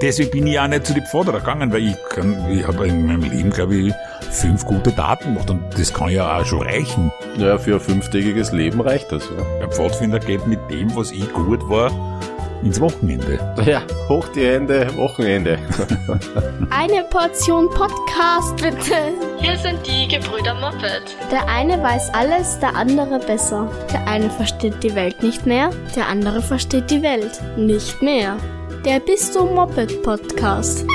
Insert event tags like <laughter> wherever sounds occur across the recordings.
Deswegen bin ich auch nicht zu den Pforderer gegangen, weil ich, kann, ich habe in meinem Leben, glaube ich, fünf gute Daten gemacht und das kann ja auch schon reichen. Naja, für ein fünftägiges Leben reicht das, ja. Der Pfadfinder geht mit dem, was ich gut war, ins Wochenende. Ja, hoch die Hände, Wochenende. <laughs> Eine Portion Podcast, bitte. Hier sind die Gebrüder Moppet. Der eine weiß alles, der andere besser. Der eine versteht die Welt nicht mehr, der andere versteht die Welt nicht mehr. Der Bist du Moped Podcast.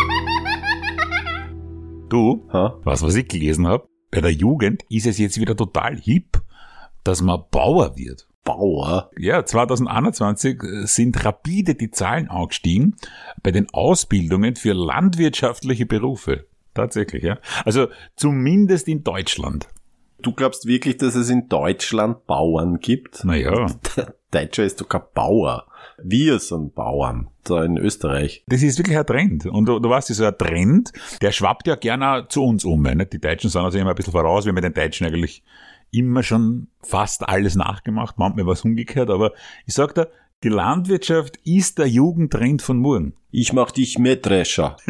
Du, Ha? was, was ich gelesen habe, bei der Jugend ist es jetzt wieder total hip, dass man Bauer wird. Bauer. Ja, 2021 sind rapide die Zahlen angestiegen bei den Ausbildungen für landwirtschaftliche Berufe. Tatsächlich, ja. Also zumindest in Deutschland. Du glaubst wirklich, dass es in Deutschland Bauern gibt? Naja, Der <laughs> Deutscher ist doch kein Bauer. Wir sind Bauern. Da in Österreich. das ist wirklich ein Trend. Und du, du weißt, so ein Trend, der schwappt ja gerne zu uns um. Nicht? Die Deutschen sind also immer ein bisschen voraus. Wir haben den Deutschen eigentlich immer schon fast alles nachgemacht, manchmal was umgekehrt. Aber ich sag dir, die Landwirtschaft ist der Jugendtrend von morgen. Ich mach dich Mähdrescher. <laughs>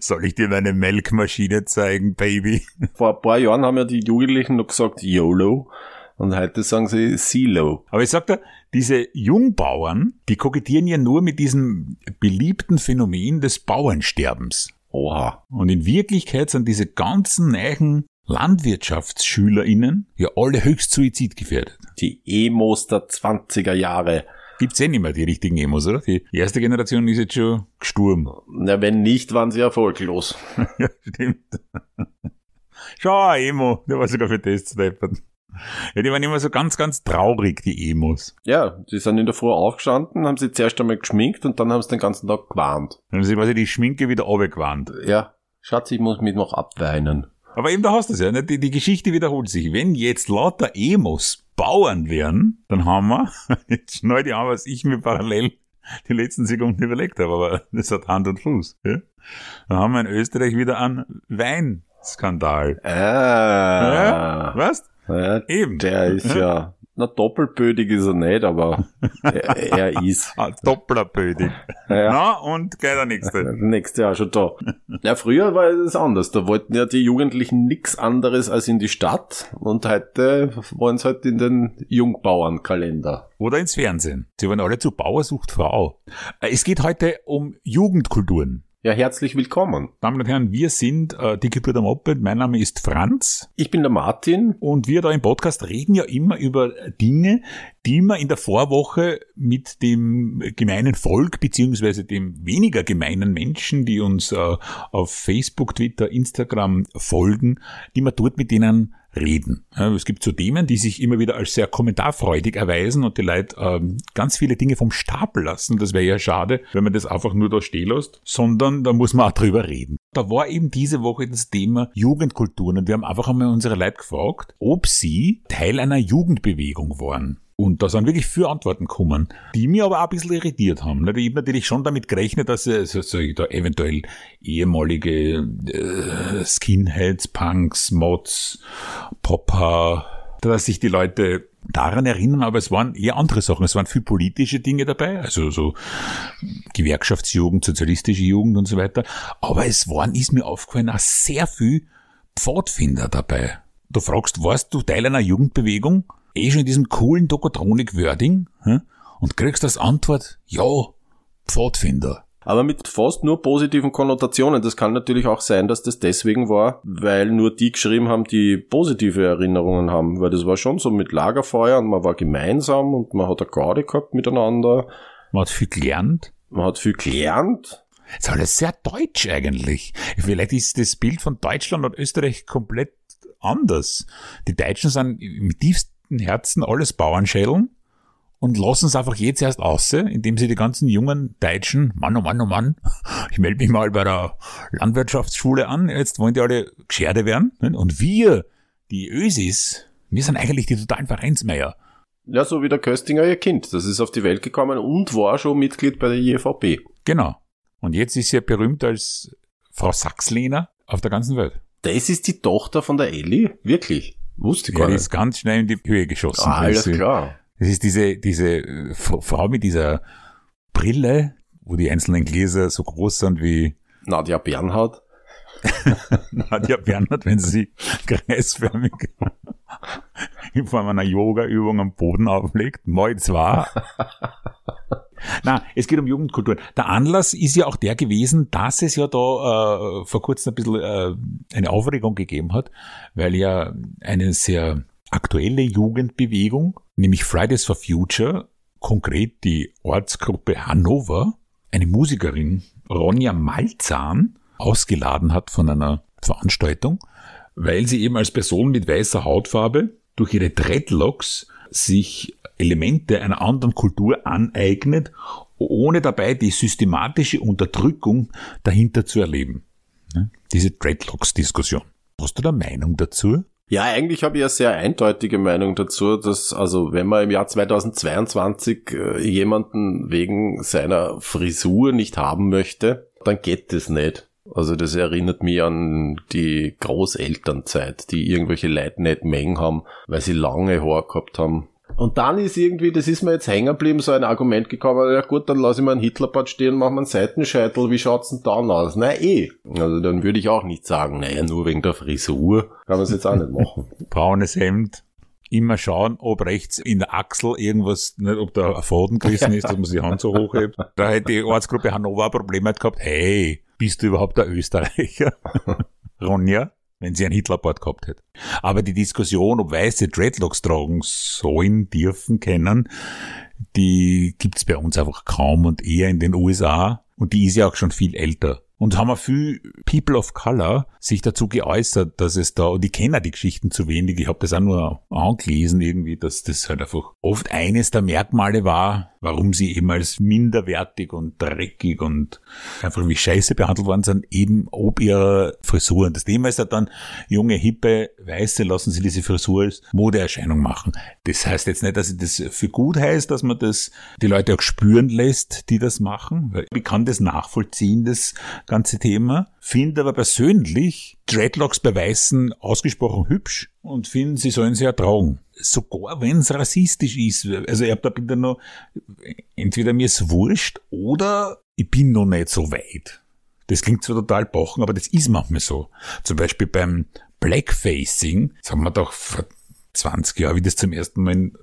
Soll ich dir meine Melkmaschine zeigen, Baby? Vor ein paar Jahren haben ja die Jugendlichen noch gesagt YOLO. Und heute sagen sie Silo. Aber ich sag dir, diese Jungbauern, die kokettieren ja nur mit diesem beliebten Phänomen des Bauernsterbens. Oha. Und in Wirklichkeit sind diese ganzen neuen LandwirtschaftsschülerInnen ja alle höchst suizidgefährdet. Die Emos der 20er Jahre. Gibt's eh nicht mehr die richtigen Emos, oder? Die erste Generation ist jetzt schon gestorben. Na, wenn nicht, waren sie erfolglos. <laughs> ja, stimmt. Schau, Emo, der war sogar für das zu deppern. Ja, die waren immer so ganz, ganz traurig, die Emos. Ja, die sind in der Früh aufgestanden, haben sie zuerst einmal geschminkt und dann haben sie den ganzen Tag gewarnt. Dann haben sie quasi die Schminke wieder runtergewandt. Ja, Schatz, ich muss mich noch abweinen. Aber eben da hast du es ja, ne? die, die Geschichte wiederholt sich. Wenn jetzt lauter Emos Bauern wären, dann haben wir, <laughs> jetzt schnell die an, was ich mir parallel die letzten Sekunden überlegt habe, aber das hat Hand und Fuß. Ja? Dann haben wir in Österreich wieder einen Weinskandal. Ah. Ja? Was? Ja, Eben. der ist ja, na doppelbödig ist er nicht, aber er, er ist. <laughs> Ah, Dopplerbödig. Ja. Na, und gleich der nächste. Der nächste Jahr schon da. Ja, früher war es anders. Da wollten ja die Jugendlichen nix anderes als in die Stadt und heute wollen sie halt in den Jungbauernkalender. Oder ins Fernsehen. Sie wollen alle zu Bauer sucht Frau. Äh, Es geht heute um Jugendkulturen. Ja, herzlich willkommen. Damen und Herren, wir sind äh, die Gebrüder Moped. Mein Name ist Franz. Ich bin der Martin. Und wir da im Podcast reden ja immer über Dinge, die wir in der Vorwoche mit dem gemeinen Volk beziehungsweise dem weniger gemeinen Menschen, die uns äh, auf Facebook, Twitter, Instagram folgen, die wir dort mit denen reden. Es gibt so Themen, die sich immer wieder als sehr kommentarfreudig erweisen und die Leute ähm, ganz viele Dinge vom Stapel lassen. Das wäre ja schade, wenn man das einfach nur da stehen lässt, sondern da muss man auch drüber reden. Da war eben diese Woche das Thema Jugendkulturen und wir haben einfach einmal unsere Leute gefragt, ob sie Teil einer Jugendbewegung waren. Und da sind wirklich viele Antworten gekommen, die mich aber auch ein bisschen irritiert haben. Ich habe natürlich schon damit gerechnet, dass äh, so, so, da eventuell ehemalige äh, Skinheads, Punks, Mods, Popper, dass sich die Leute daran erinnern, aber es waren eher andere Sachen. Es waren viel politische Dinge dabei, also so Gewerkschaftsjugend, sozialistische Jugend und so weiter. Aber es waren, ist mir aufgefallen, auch sehr viel Pfadfinder dabei. Du fragst, warst du Teil einer Jugendbewegung? Eh schon in diesem coolen Dokotronik-Wording? Hm? Und kriegst als Antwort, ja, Pfadfinder. Aber mit fast nur positiven Konnotationen. Das kann natürlich auch sein, dass das deswegen war, weil nur die geschrieben haben, die positive Erinnerungen haben. Weil das war schon so mit Lagerfeuer und man war gemeinsam und man hat eine Garde gehabt miteinander. Man hat viel gelernt. Man hat viel gelernt. ist alles sehr deutsch eigentlich. Vielleicht ist das Bild von Deutschland und Österreich komplett anders. Die Deutschen sind im tiefsten Herzen alles Bauernschädeln und lassen es einfach jetzt erst aus, indem sie die ganzen jungen Deutschen, Mann, oh Mann, oh Mann, <laughs> ich melde mich mal bei der Landwirtschaftsschule an, jetzt wollen die alle Gescherde werden. Und wir, die Ösis, wir sind eigentlich die totalen Vereinsmeier. Ja, so wie der Köstinger ihr Kind. Das ist auf die Welt gekommen und war schon Mitglied bei der JVP. Genau. Und jetzt ist sie ja berühmt als Frau Sachslehner auf der ganzen Welt. Das ist die Tochter von der Elli? Wirklich? Wusste ich Ja, gar die nicht. ist ganz schnell in die Höhe geschossen. Ah, alles Das klar. Das ist diese, diese äh, Frau mit dieser Brille, wo die einzelnen Gläser so groß sind wie <laughs> Nadja Bernhardt. <laughs> Nadja Bernhardt, wenn sie kreisförmig <laughs> in Form einer Yoga-Übung am Boden auflegt. Mal zwei. Na, es geht um Jugendkultur. Der Anlass ist ja auch der gewesen, dass es ja da äh, vor kurzem ein bisschen äh, eine Aufregung gegeben hat, weil ja eine sehr aktuelle Jugendbewegung, nämlich Fridays for Future, konkret die Ortsgruppe Hannover, eine Musikerin, Ronja Malzahn, ausgeladen hat von einer Veranstaltung, weil sie eben als Person mit weißer Hautfarbe durch ihre Dreadlocks sich Elemente einer anderen Kultur aneignet, ohne dabei die systematische Unterdrückung dahinter zu erleben. Diese Dreadlocks-Diskussion. Hast du da Meinung dazu? Ja, eigentlich habe ich eine sehr eindeutige Meinung dazu, dass also wenn man im Jahr 2022 äh, jemanden wegen seiner Frisur nicht haben möchte, dann geht das nicht. Also das erinnert mich an die Großelternzeit, die irgendwelche Leute nicht Mengen haben, weil sie lange Haare gehabt haben. Und dann ist irgendwie, das ist mir jetzt hängen geblieben, so ein Argument gekommen, ja gut, dann lasse ich mal einen Hitlerbad stehen, mach mal einen Seitenscheitel, wie schaut's denn dann aus? Na eh. Also dann würde ich auch nicht sagen, naja, nur wegen der Frisur kann man es jetzt auch nicht machen. <laughs> Braunes Hemd, immer schauen, ob rechts in der Achsel irgendwas, nicht, ob da ein Faden gerissen ist, dass man die Hand so hochhebt. Da hätte die Ortsgruppe Hannover ein Problem gehabt, hey, bist du überhaupt der Österreicher? <laughs> Ronja? Wenn sie ein Hitlerbord gehabt hätte. Aber die Diskussion, ob Weiße Dreadlocks tragen sollen, dürfen, können, die gibt's bei uns einfach kaum und eher in den USA. Und die ist ja auch schon viel älter. Und haben auch viel People of Color sich dazu geäußert, dass es da, und ich kenne die Geschichten zu wenig, ich habe das auch nur angelesen irgendwie, dass das halt einfach oft eines der Merkmale war, warum sie eben als minderwertig und dreckig und einfach wie scheiße behandelt worden sind, eben ob ihrer Frisur. Und das Thema ist ja dann, junge, hippe, weiße, lassen sie diese Frisur als Modeerscheinung machen. Das heißt jetzt nicht, dass das für gut heißt, dass man das die Leute auch spüren lässt, die das machen. Ich kann das nachvollziehen, das ganze Thema. Finde aber persönlich Dreadlocks bei Weißen ausgesprochen hübsch und finde, sie sollen sie ertragen sogar wenn es rassistisch ist. Also ich hab da bitte noch, entweder mir ist wurscht oder ich bin noch nicht so weit. Das klingt zwar total bochen, aber das ist manchmal so. Zum Beispiel beim Blackfacing, das haben wir doch vor 20 Jahren, wie das zum ersten Mal im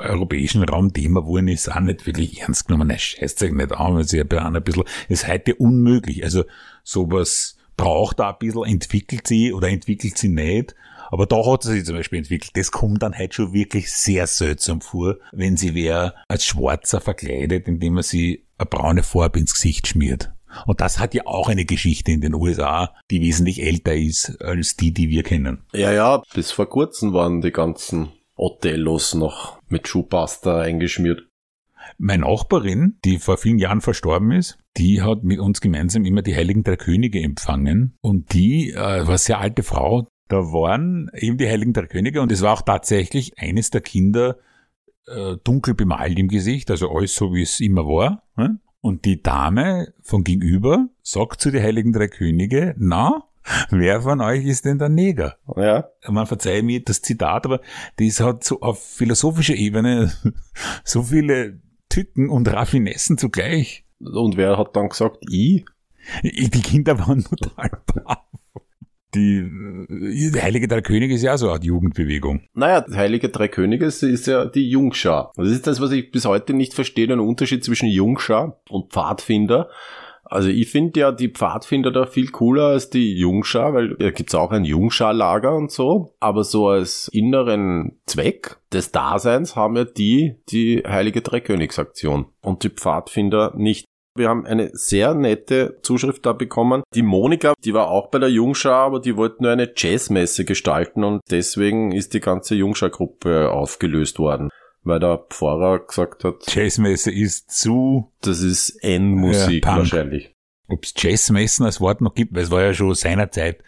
europäischen Raum Thema worden ist, auch nicht wirklich ernst genommen. Nein, scheißt sich nicht an, weil sie ja ein bisschen, ist heute unmöglich. Also sowas braucht da ein bisschen, entwickelt sie oder entwickelt sie nicht. Aber da hat sie sich zum Beispiel entwickelt. Das kommt dann halt schon wirklich sehr seltsam vor, wenn sie wer als Schwarzer verkleidet, indem er sie eine braune Farbe ins Gesicht schmiert. Und das hat ja auch eine Geschichte in den USA, die wesentlich älter ist als die, die wir kennen. Ja, ja, bis vor kurzem waren die ganzen Othellos noch mit Schuhpasta eingeschmiert. Meine Nachbarin, die vor vielen Jahren verstorben ist, die hat mit uns gemeinsam immer die Heiligen Drei Könige empfangen. Und die äh, war eine sehr alte Frau, da waren eben die Heiligen der Könige und es war auch tatsächlich eines der Kinder äh, dunkel bemalt im Gesicht, also alles so wie es immer war. Ne? Und die Dame von gegenüber sagt zu den Heiligen Drei Könige, na, wer von euch ist denn der Neger? Ja. Man verzeihe mir das Zitat, aber das hat so auf philosophischer Ebene <laughs> so viele Tücken und Raffinessen zugleich. Und wer hat dann gesagt, ich? Die Kinder waren <laughs> total baff die, die Heilige Drei Könige ist ja auch so eine Art Jugendbewegung. Naja, Heilige Drei Könige ist ja die Jungschar. Das ist das, was ich bis heute nicht verstehe, den Unterschied zwischen Jungschar und Pfadfinder. Also ich finde ja die Pfadfinder da viel cooler als die Jungschar, weil da gibt's auch ein Jungschar-Lager und so. Aber so als inneren Zweck des Daseins haben ja die die Heilige Dreikönigsaktion und die Pfadfinder nicht. Wir haben eine sehr nette Zuschrift da bekommen. Die Monika, die war auch bei der Jungschar, aber die wollte nur eine Jazzmesse gestalten und deswegen ist die ganze Jungschar-Gruppe aufgelöst worden. Weil der Pfarrer gesagt hat, Jazzmesse ist zu. Das ist N-Musik ja, wahrscheinlich. Ob es Jazzmessen als Wort noch gibt, weil es war ja schon seinerzeit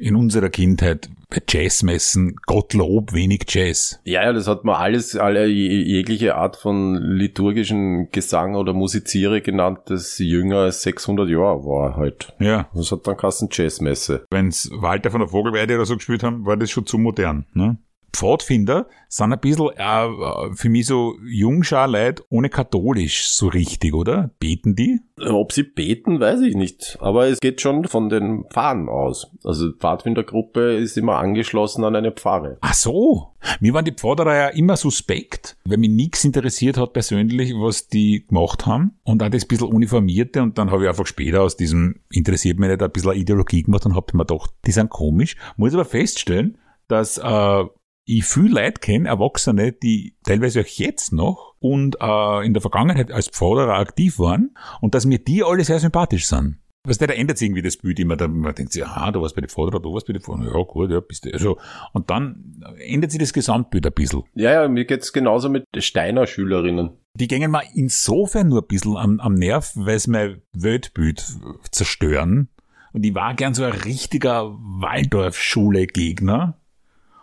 in unserer Kindheit bei Jazzmessen Gottlob wenig Jazz. Ja, ja, das hat man alles, alle jegliche Art von liturgischen Gesang oder Musiziere genannt, das jünger als 600 Jahre war halt. Ja. Das hat dann Kassen Jazzmesse. Wenn's Walter von der Vogelweide oder so gespielt haben, war das schon zu modern, ne? Pfadfinder sind ein bisschen äh, für mich so Jungschar-Leute ohne katholisch so richtig, oder? Beten die? Ob sie beten, weiß ich nicht. Aber es geht schon von den Pfarren aus. Also die Pfadfindergruppe ist immer angeschlossen an eine Pfarre. Ach so. Mir waren die Pfarrer ja immer suspekt, weil mich nichts interessiert hat persönlich, was die gemacht haben. Und auch das ein bisschen uniformierte. Und dann habe ich einfach später aus diesem interessiert mich nicht ein bisschen Ideologie gemacht und habe mir gedacht, die sind komisch. Muss aber feststellen, dass äh, ich viel Leute kenne, Erwachsene, die teilweise auch jetzt noch und äh, in der Vergangenheit als Pfarrer aktiv waren und dass mir die alle sehr sympathisch sind. Was der, da ändert sich irgendwie das Bild immer, da, man denkt sich, aha, du warst bei den Vorderer, du warst bei den Vorderer, ja gut, ja, bist du, also, und dann ändert sich das Gesamtbild ein bisschen. Ja, ja, mir geht's genauso mit Steiner Schülerinnen. Die gingen mal insofern nur ein bisschen am, am Nerv, weil sie mein Weltbild zerstören. Und ich war gern so ein richtiger Waldorfschule-Gegner.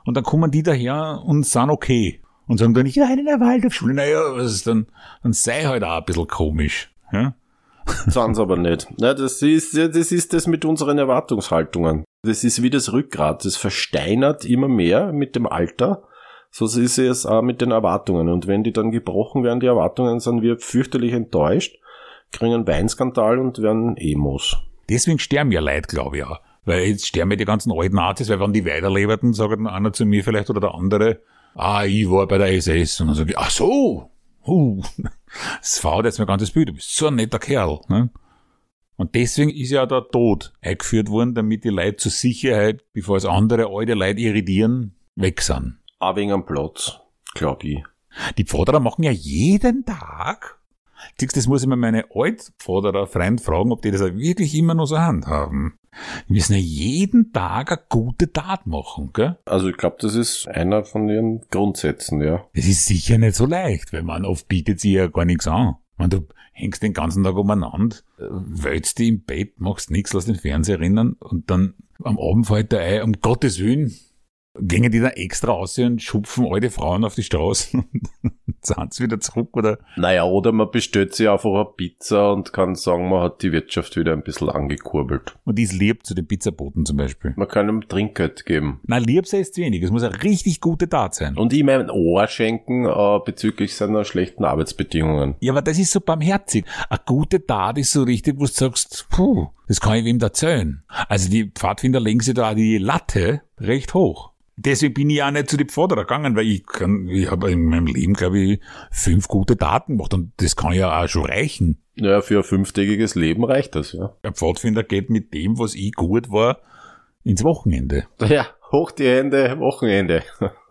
Und dann kommen die daher und sind okay. Und sagen dann, ich war in der Waldorfschule. Naja, was ist dann, dann sei halt auch ein bisschen komisch. Ja? <laughs> Sind aber nicht. Ja, das ist, das ist das mit unseren Erwartungshaltungen. Das ist wie das Rückgrat. Das versteinert immer mehr mit dem Alter. So ist es auch mit den Erwartungen. Und wenn die dann gebrochen werden, die Erwartungen, sind wir fürchterlich enttäuscht, kriegen einen Weinskandal und werden Emos. Deswegen sterben ja Leute, glaube ich auch. Weil jetzt sterben ja die ganzen alten Nazis, weil wenn die weiterlebten, sagt dann einer zu mir vielleicht oder der andere, ah, ich war bei der SS. Und dann sage ich, ach so, uh, <laughs> das fahrt jetzt mein ganzes Bild, du bist so ein netter Kerl. Ne? Und deswegen ist ja der Tod eingeführt worden, damit die Leute zur Sicherheit, bevor es andere alte Leute irritieren, weg sind. Auch wegen am Platz, glaube ich. Die Pforderer machen ja jeden Tag Siehst, das muss ich mir meine Altvaterer Freund fragen, ob die das auch wirklich immer noch so handhaben. Die müssen ja jeden Tag eine gute Tat machen, gell? Also ich glaube, das ist einer von ihren Grundsätzen, ja. Das ist sicher nicht so leicht, weil man oft bietet sie ja gar nichts an. Wenn du hängst den ganzen Tag umeinander, wälzt die im Bett, machst nichts, lass den Fernseher rinnen und dann am Abend fällt der Ei, um Gottes Willen, gingen die dann extra aus und schupfen alte Frauen auf die Straße <laughs> und sind sie wieder zurück, oder? Naja, oder man bestellt sich einfach eine Pizza und kann sagen, man hat die Wirtschaft wieder ein bisschen angekurbelt. Und die ist lieb zu den Pizzaboten zum Beispiel. Man kann ihm Trinkgeld geben. Na, lieb sei es wenig. Es muss eine richtig gute Tat sein. Und ihm ein Ohr schenken äh, bezüglich seiner schlechten Arbeitsbedingungen. Ja, aber das ist so barmherzig. Eine gute Tat ist so richtig, wo du sagst, puh, das kann ich wem erzählen. Also die Pfadfinder legen sich da die Latte recht hoch. Deswegen bin ich auch nicht zu den Pforderer gegangen, weil ich kann, ich habe in meinem Leben, glaube ich, fünf gute Daten gemacht und das kann ja auch schon reichen. Ja, für ein fünftägiges Leben reicht das, ja. Ein Pfadfinder geht mit dem, was ich gut war, ins Wochenende. Ja, hoch die Hände, Wochenende. <laughs>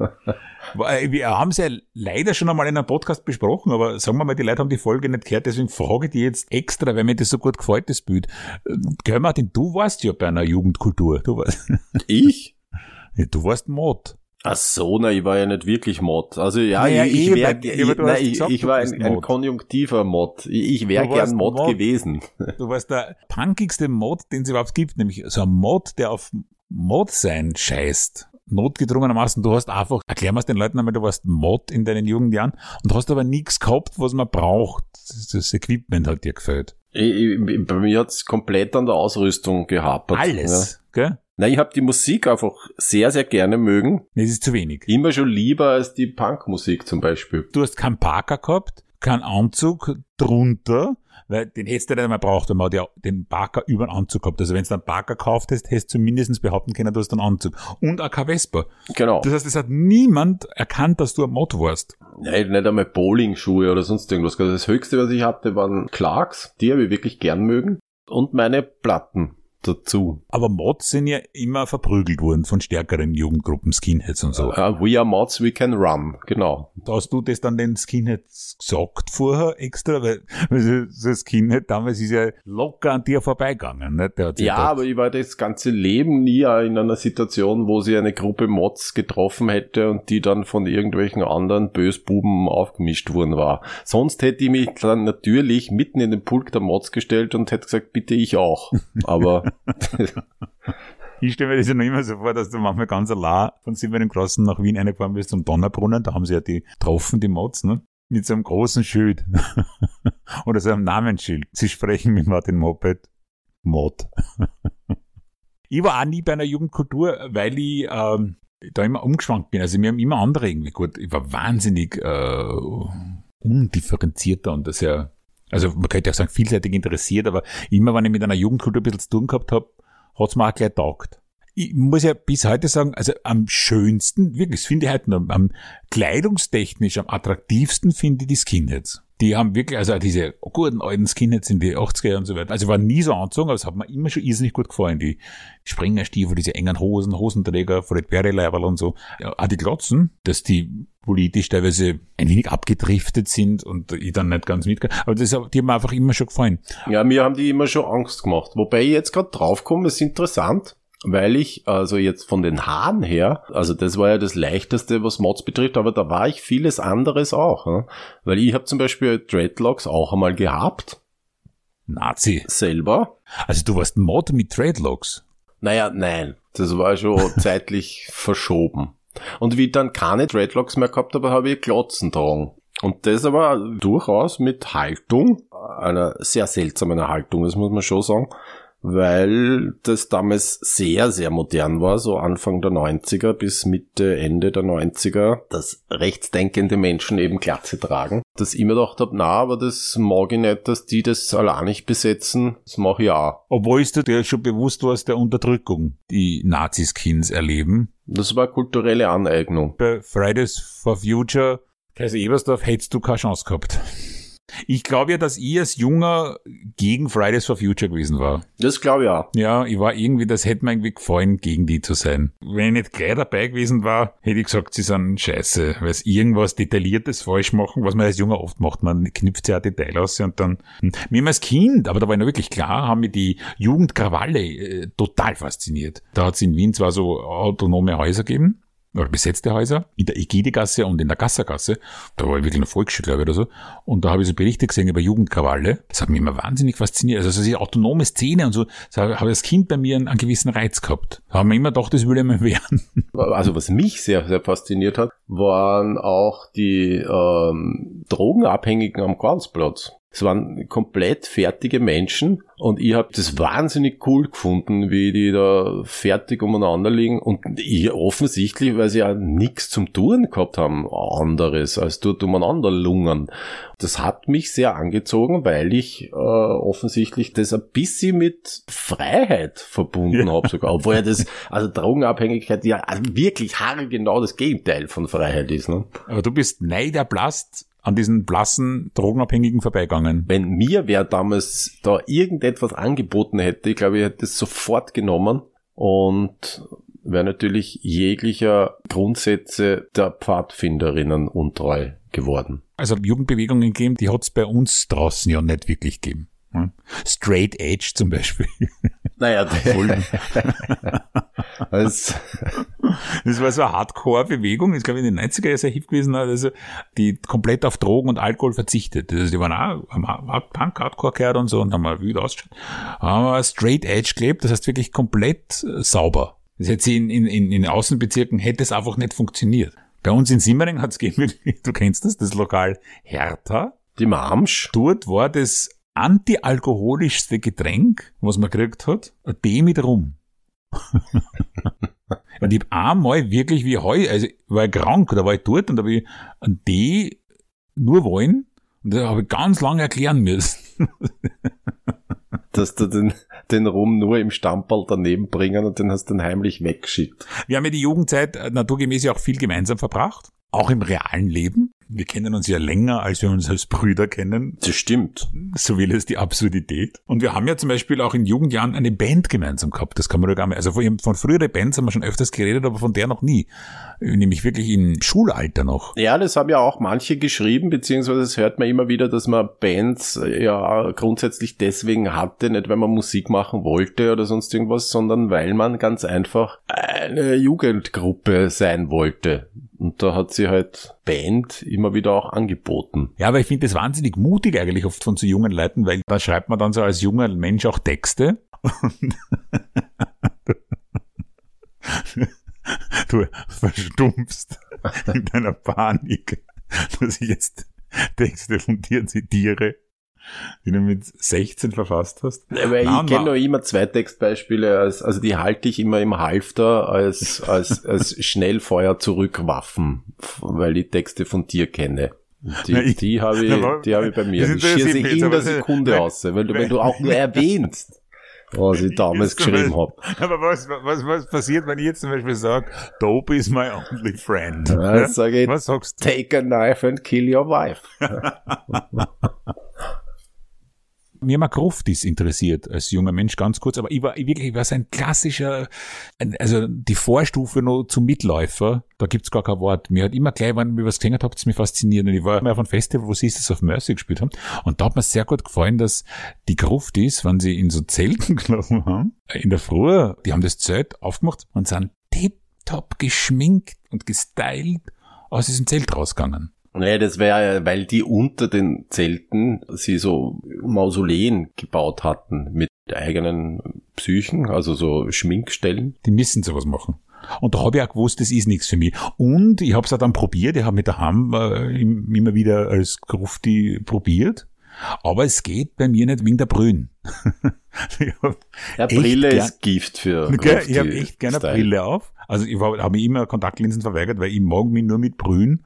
Wir haben es ja leider schon einmal in einem Podcast besprochen, aber sagen wir mal, die Leute haben die Folge nicht gehört, deswegen frage ich die jetzt extra, weil mir das so gut gefällt, das Bild. Gell, Martin, du warst ja bei einer Jugendkultur. Du warst Ich? Ja, du warst Mod. Ach so, na, ich war ja nicht wirklich Mod. Also ja, naja, ich, ich, wär, ich, nein, ich, gesagt, ich war ein, ein, konjunktiver Mod. Ich, ich wäre gern Mod, Mod, gewesen. <laughs> Du warst der punkigste Mod, den es überhaupt gibt, nämlich so ein Mod, der auf Mod sein scheißt. Notgedrungenermaßen, du hast einfach, erklär mal den Leuten einmal, du warst Mod in deinen Jugendjahren und hast aber nichts gehabt, was man braucht. Das Equipment hat dir gefällt. Ich, bei mir hat's komplett an der Ausrüstung gehapert. Alles, ja. gell? Na, ich habe die Musik einfach sehr, sehr gerne mögen. Das ist zu wenig. Immer schon lieber als die Punkmusik zum Beispiel. Du hast keinen Parker gehabt, keinen Anzug drunter, weil den hättest du nicht einmal braucht, wenn man ja den Parker über den Anzug gehabt. Also wenn du einen Parker gekauft hast, hättest du zumindest behaupten können, du hast einen Anzug. Und auch kein Vespa. Genau. Das heißt, es hat niemand erkannt, dass du ein Mod warst. Nein, nicht einmal Bowling-Schuhe oder sonst irgendwas. Also das Höchste, was ich hatte, waren Clarks. Die habe ich wirklich gern mögen. Und meine Platten dazu. Aber Mods sind ja immer verprügelt worden von stärkeren Jugendgruppen, Skinheads und so. Uh, we are Mods, we can run, genau. Hast du das dann den Skinheads gesagt vorher extra? Weil, weil so Skinhead damals ist ja locker an dir vorbeigegangen. Ne? ja, gedacht, aber ich war das ganze Leben nie in einer Situation, wo sie eine Gruppe Mods getroffen hätte und die dann von irgendwelchen anderen Bösbuben aufgemischt worden war. Sonst hätte ich mich dann natürlich mitten in den Pulk der Mods gestellt und hätte gesagt, bitte ich auch. <laughs> Aber ich stelle mir das ja noch immer so vor, dass du manchmal ganz allein von Silbernen-Crossen nach Wien reingefahren bist zum Donnerbrunnen, da haben sie ja die getroffen, die Mods, ne? Mit so einem großen Schild. <laughs> Oder so einem Namensschild. Sie sprechen mit Martin Moped. Mod. ich war auch nie bei einer Jugendkultur, weil ich ähm, da immer umgeschwankt bin. Also mir haben immer andere irgendwie gut. Ich war wahnsinnig äh, undifferenzierter und sehr, also man könnte auch sagen, vielseitig interessiert, aber immer wenn ich mit einer Jugendkultur ein bisschen zu tun gehabt habe, hat's mir auch gleich taugt. Ich muss ja bis heute sagen, also am schönsten, wirklich, das finde ich heute noch, am kleidungstechnisch, am attraktivsten finde ich die Skinheads. Die haben wirklich, also diese guten alten Skinheads in die 80er und so weiter. Also waren nie so angezogen, aber es hat mir immer schon irrsinnig gut gefallen. Die Springerstiefel, diese engen Hosen, Hosenträger, Fred Perry und so. Ja, auch die Glotzen, dass die politisch teilweise ein wenig abgedriftet sind und ich dann nicht ganz mitgehe. Aber das, die haben mir einfach immer schon gefallen. Ja, mir haben die immer schon Angst gemacht. Wobei ich jetzt gerade draufkomme, ist interessant weil ich, also jetzt von den Haaren her, also das war ja das Leichteste, was Mods betrifft, aber da war ich vieles anderes auch. Ne? Weil ich habe zum Beispiel Dreadlocks auch einmal gehabt. Nazi. Selber. Also du warst Mod mit Dreadlocks? Naja, nein. Das war schon <laughs> zeitlich verschoben. Und wie ich dann keine Dreadlocks mehr gehabt habe, habe ich Glotzen tragen. Und das aber durchaus mit Haltung, einer sehr seltsamen Haltung, das muss man schon sagen weil das damals sehr, sehr modern war, so Anfang der 90er bis Mitte, Ende der 90er, dass rechtsdenkende Menschen eben Glatze tragen. Dass ich mir gedacht habe, na, aber das mag ich nicht, dass die das allein nicht besetzen, das mache ich auch. Obwohl ist dir schon bewusst warst der Unterdrückung, die Naziskins erleben. Das war kulturelle Aneignung. Bei Fridays for Future, Kaiser Ebersdorf, hättest du keine Chance gehabt. Ich glaube ja, dass ich als Junger gegen Fridays for Future gewesen war. Das glaube ich auch. Ja, ich war irgendwie, das hätte mir irgendwie gefallen, gegen die zu sein. Wenn ich nicht gleich dabei gewesen war, hätte ich gesagt, sie sind scheiße, weil sie irgendwas Detailliertes falsch machen, was man als Junger oft macht. Man knüpft ja Detail aus und dann, hm. mir als Kind, aber da war ich noch wirklich klar, haben mir die Jugendkrawalle äh, total fasziniert. Da hat es in Wien zwar so autonome Häuser gegeben, oder besetzte Häuser, in der Egidegasse und in der Gassergasse. Da war ich wirklich noch Volksschule, glaube ich, oder so. Und da habe ich so Berichte gesehen über Jugendkrawalle. Das hat mich immer wahnsinnig fasziniert. Also diese autonome Szene und so, das habe ich als Kind bei mir einen, einen gewissen Reiz gehabt. Da haben wir immer gedacht, das würde ich werden. <laughs> Also was mich sehr, sehr fasziniert hat, waren auch die ähm, Drogenabhängigen am Karlsplatz. Es waren komplett fertige Menschen und ich habe das wahnsinnig cool gefunden, wie die da fertig umeinander liegen und ich offensichtlich, weil sie ja nichts zum Touren gehabt haben, anderes als dort umeinander lungern. Das hat mich sehr angezogen, weil ich äh, offensichtlich das ein bisschen mit Freiheit verbunden ja. habe sogar, obwohl ja das, also Drogenabhängigkeit ja wirklich haargenau das Gegenteil von Freiheit ist. Ne? Aber du bist neiderblast an diesen blassen Drogenabhängigen vorbeigegangen. Wenn mir wer damals da irgendetwas angeboten hätte, ich glaube, ich hätte es sofort genommen und wäre natürlich jeglicher Grundsätze der Pfadfinderinnen untreu geworden. Also Jugendbewegungen gegeben, die hat es bei uns draußen ja nicht wirklich gegeben. Straight Edge zum Beispiel. <laughs> Naja, <laughs> das, das war so eine Hardcore-Bewegung, das glaube ich in den 90er Jahren sehr hip gewesen, also die komplett auf Drogen und Alkohol verzichtet. Also die waren auch Punk, Hardcore gehört und so und haben mal wütend ausgeschaut. Aber Straight Edge gelebt, das heißt wirklich komplett äh, sauber. Das hätte sie in, in, in, in Außenbezirken hätte es einfach nicht funktioniert. Bei uns in Simmering hat es gegeben, du kennst das, das Lokal Hertha. Die Marmsch. Dort war das antialkoholischste Getränk, was man gekriegt hat, ein Tee mit Rum. <laughs> und ich hab einmal wirklich wie heu, also ich war krank, da war ich dort und da habe ich einen Tee nur wollen und da habe ich ganz lange erklären müssen. Dass du den, den Rum nur im Stammball daneben bringen und den hast du dann heimlich weggeschickt. Wir haben ja die Jugendzeit naturgemäß ja auch viel gemeinsam verbracht, auch im realen Leben. Wir kennen uns ja länger, als wir uns als Brüder kennen. Das stimmt. So will es die Absurdität. Und wir haben ja zum Beispiel auch in Jugendjahren eine Band gemeinsam gehabt. Das kann man doch gar nicht. Also von, von früheren Bands haben wir schon öfters geredet, aber von der noch nie. Nämlich wirklich im Schulalter noch. Ja, das haben ja auch manche geschrieben, beziehungsweise das hört man immer wieder, dass man Bands ja grundsätzlich deswegen hatte, nicht weil man Musik machen wollte oder sonst irgendwas, sondern weil man ganz einfach eine Jugendgruppe sein wollte. Und da hat sie halt Band immer wieder auch angeboten. Ja, aber ich finde das wahnsinnig mutig eigentlich oft von so jungen Leuten, weil da schreibt man dann so als junger Mensch auch Texte. <laughs> du verstumpfst in deiner Panik, dass ich jetzt Texte von dir zitiere. Die du mit 16 verfasst hast. Aber ich Nein, kenne ma- noch immer zwei Textbeispiele, als, also die halte ich immer im Halfter als, <laughs> als, als Schnellfeuer-Zurückwaffen, weil ich Texte von dir kenne. Die, Na, die habe <laughs> Na, ich, die habe ich bei mir. Ich schieße mich in der Sekunde wenn- aus, wenn, du- wenn- du auch nur erwähnst, was ich <laughs> damals geschrieben habe. Aber was, was, was passiert, wenn ich jetzt zum Beispiel sage, Dope is my only friend? Ja, jetzt sage ich, was sagst du? Take a knife and kill your wife. Mir mal Gruftis interessiert als junger Mensch ganz kurz, aber ich war ich wirklich, ich war so ein klassischer, also die Vorstufe noch zum Mitläufer, da gibt's gar kein Wort. Mir hat immer gleich, wenn ich was gesehen habe, hat's mich fasziniert. Und ich war mal auf einem Festival, wo Sisters of Mercy gespielt haben. Und da hat mir sehr gut gefallen, dass die Gruftis, wenn sie in so Zelten <laughs> gelaufen haben, in der Früh, die haben das Zelt aufgemacht und sind tipptopp geschminkt und gestylt aus diesem Zelt rausgegangen. Nee, das wäre, weil die unter den Zelten sie so Mausoleen gebaut hatten mit eigenen Psychen, also so Schminkstellen. Die müssen sowas machen. Und da habe ich auch gewusst, das ist nichts für mich. Und ich habe es auch dann probiert, ich habe mit daheim äh, im- immer wieder als Grufti probiert. Aber es geht bei mir nicht wegen der Brühen. <laughs> hab, Ja, Brille gern- ist Gift für gell, ich habe echt gerne. Brille auf. Also ich habe mir immer Kontaktlinsen verweigert, weil ich mag mich nur mit Brühen.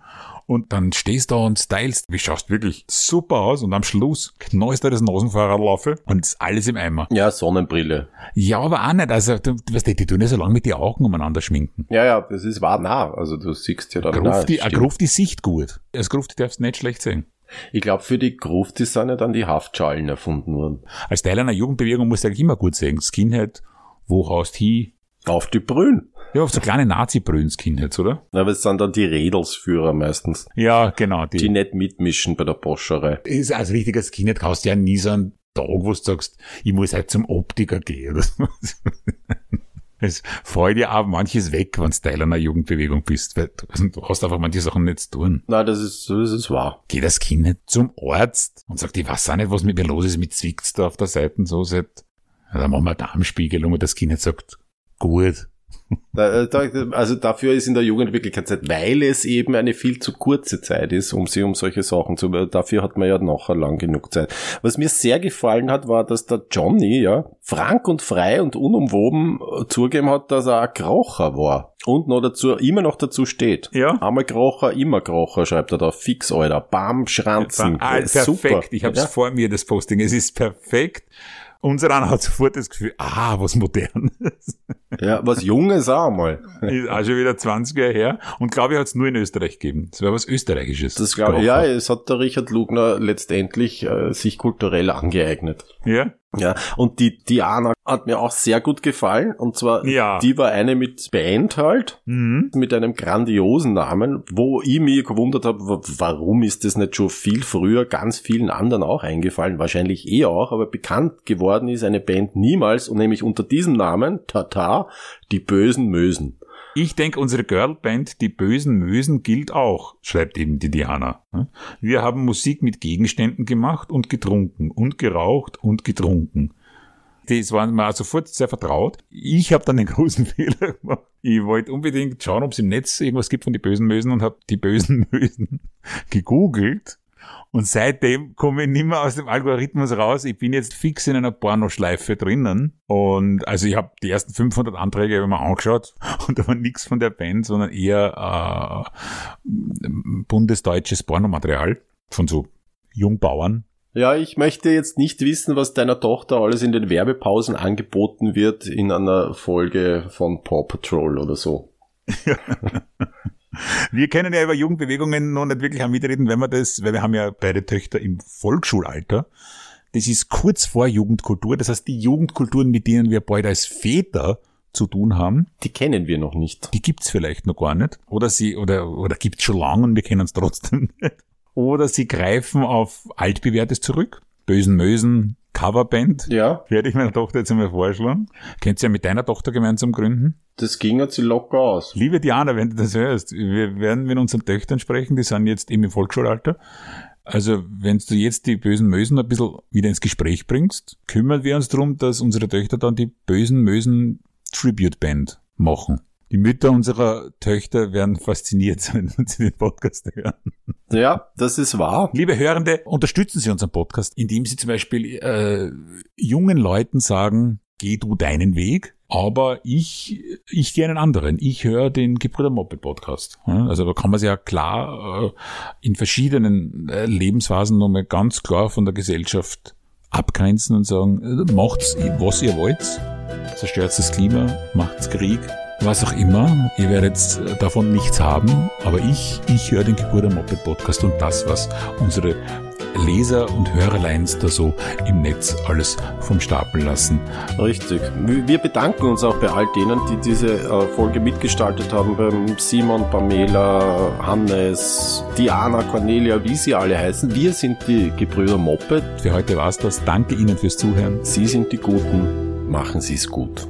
Und dann stehst du da und stylst. Wie schaust wirklich super aus. Und am Schluss knallst du das Nasenfahrradlaufe und ist alles im Eimer. Ja, Sonnenbrille. Ja, aber auch nicht. Also, du, du weißt, die tun ja so lange mit den Augen umeinander schminken. Ja, ja, das ist wahr nah. Also du siehst ja dann Grufti, nah. Grufti sieht gut. Als Grufti darfst du nicht schlecht sehen. Ich glaube, für die Gruftis sind ja dann die Haftschalen erfunden worden. Als Teil einer Jugendbewegung musst du eigentlich immer gut sehen. Skinhead, wo haust hin? Auf die Brühen. Ja, auf so kleine Nazi-Brühen Skinheads, oder? Aber es sind dann die Redelsführer meistens, Ja, genau. Die. die nicht mitmischen bei der Boscherei. ist als richtiger Skinhead kaufst du ja nie so einen Tag, wo du sagst, ich muss halt zum Optiker gehen. Oder so. <laughs> Es fällt dir auch manches weg, wenn du Teil einer Jugendbewegung bist, weil du hast einfach manche Sachen nicht zu tun. Na, das ist, das ist wahr. Geht das Kind nicht zum Arzt und sagt, ich weiß auch nicht, was mit mir los ist, mit zwickt's da auf der Seite so seit, ja, dann machen wir eine Darmspiegelung und das Kind nicht sagt, gut. Da, da, also dafür ist in der Jugend wirklich keine Zeit, weil es eben eine viel zu kurze Zeit ist, um sie um solche Sachen zu. Dafür hat man ja nachher lang genug Zeit. Was mir sehr gefallen hat, war, dass der Johnny ja frank und frei und unumwoben äh, zugegeben hat, dass er ein Krocher war. Und noch dazu, immer noch dazu steht. Ja. Einmal Krocher, immer Krocher, schreibt er da. Fix, Alter. Bam, Schranzen. Ah, Äh, perfekt, Super. ich habe es Ja. vor mir, das Posting, es ist perfekt. Unser einer hat sofort das Gefühl, ah, was Modernes. ja, was Junges auch mal. ist auch schon wieder 20 Jahre her. Und glaube ich, hat es nur in Österreich gegeben. Das wäre was Österreichisches. Das glaube ich, ja, es hat der Richard Lugner letztendlich äh, sich kulturell angeeignet. Ja? Ja, und die Diana hat mir auch sehr gut gefallen. Und zwar, Ja. die war eine mit Band halt, Mhm. mit einem grandiosen Namen, wo ich mich gewundert habe, wa- warum ist das nicht schon viel früher ganz vielen anderen auch eingefallen? Wahrscheinlich eh auch, aber bekannt geworden ist eine Band niemals und nämlich unter diesem Namen, Tata, die bösen Mösen. Ich denke, unsere Girlband, die bösen Mösen, gilt auch, schreibt eben die Diana. Wir haben Musik mit Gegenständen gemacht und getrunken und geraucht und getrunken. Das war mir sofort sehr vertraut. Ich habe dann den <laughs> großen Fehler gemacht. Ich wollte unbedingt schauen, ob es im Netz irgendwas gibt von die bösen Mösen und habe die bösen <laughs> Mösen gegoogelt. Und seitdem komme ich nicht mehr aus dem Algorithmus raus. Ich bin jetzt fix in einer Pornoschleife drinnen. Und also ich habe die ersten 500 Anträge mir angeschaut <laughs> und da war nichts von der Band, sondern eher äh, bundesdeutsches Pornomaterial von so Jungbauern. Ja, ich möchte jetzt nicht wissen, was deiner Tochter alles in den Werbepausen angeboten wird in einer Folge von Paw Patrol oder so. <laughs> Wir können ja über Jugendbewegungen noch nicht wirklich mitreden, wenn wir das, weil wir haben ja beide Töchter im Volksschulalter. Das ist kurz vor Jugendkultur. Das heißt, die Jugendkulturen, mit denen wir bald als Väter zu tun haben, Die kennen wir noch nicht. die gibt's vielleicht noch gar nicht. Oder sie, oder, oder gibt's schon lange und wir kennen es trotzdem <laughs> nicht. Oder sie greifen auf altbewährtes zurück. Bösen Mösen, Coverband. Ja, Werde ich meiner Tochter jetzt einmal vorschlagen. Könnt ihr ja mit deiner Tochter gemeinsam gründen? Das ging jetzt locker aus. Liebe Diana, wenn du das hörst, wir werden mit unseren Töchtern sprechen, die sind jetzt eben im Volksschulalter. Also, wenn du jetzt die bösen Mösen ein bisschen wieder ins Gespräch bringst, kümmern wir uns darum, dass unsere Töchter dann die bösen Mösen Tribute Band machen. Die Mütter unserer Töchter werden fasziniert sein, <laughs> wenn sie den Podcast hören. Ja, das ist wahr. Liebe Hörende, unterstützen Sie unseren Podcast, indem Sie zum Beispiel äh, jungen Leuten sagen, geh du deinen Weg, aber ich, ich gehe einen anderen. Ich höre den Gebrüder Moped Podcast. Also da kann man sich ja klar äh, in verschiedenen äh, Lebensphasen nochmal ganz klar von der Gesellschaft abgrenzen und sagen, äh, macht's, was ihr wollt, zerstört das Klima, macht's Krieg, was auch immer. Ihr werdet davon nichts haben, aber ich, ich höre den Gebrüder Moped Podcast und das, was unsere Leser und Hörerleins da so im Netz alles vom Stapel lassen. Richtig. Wir bedanken uns auch bei all denen, die diese äh, Folge mitgestaltet haben, beim Simon, Pamela, Hannes, Diana, Cornelia, wie sie alle heißen. Wir sind die Gebrüder Moped. Für heute war's das. Danke Ihnen fürs Zuhören. Sie sind die Guten. Machen Sie es gut.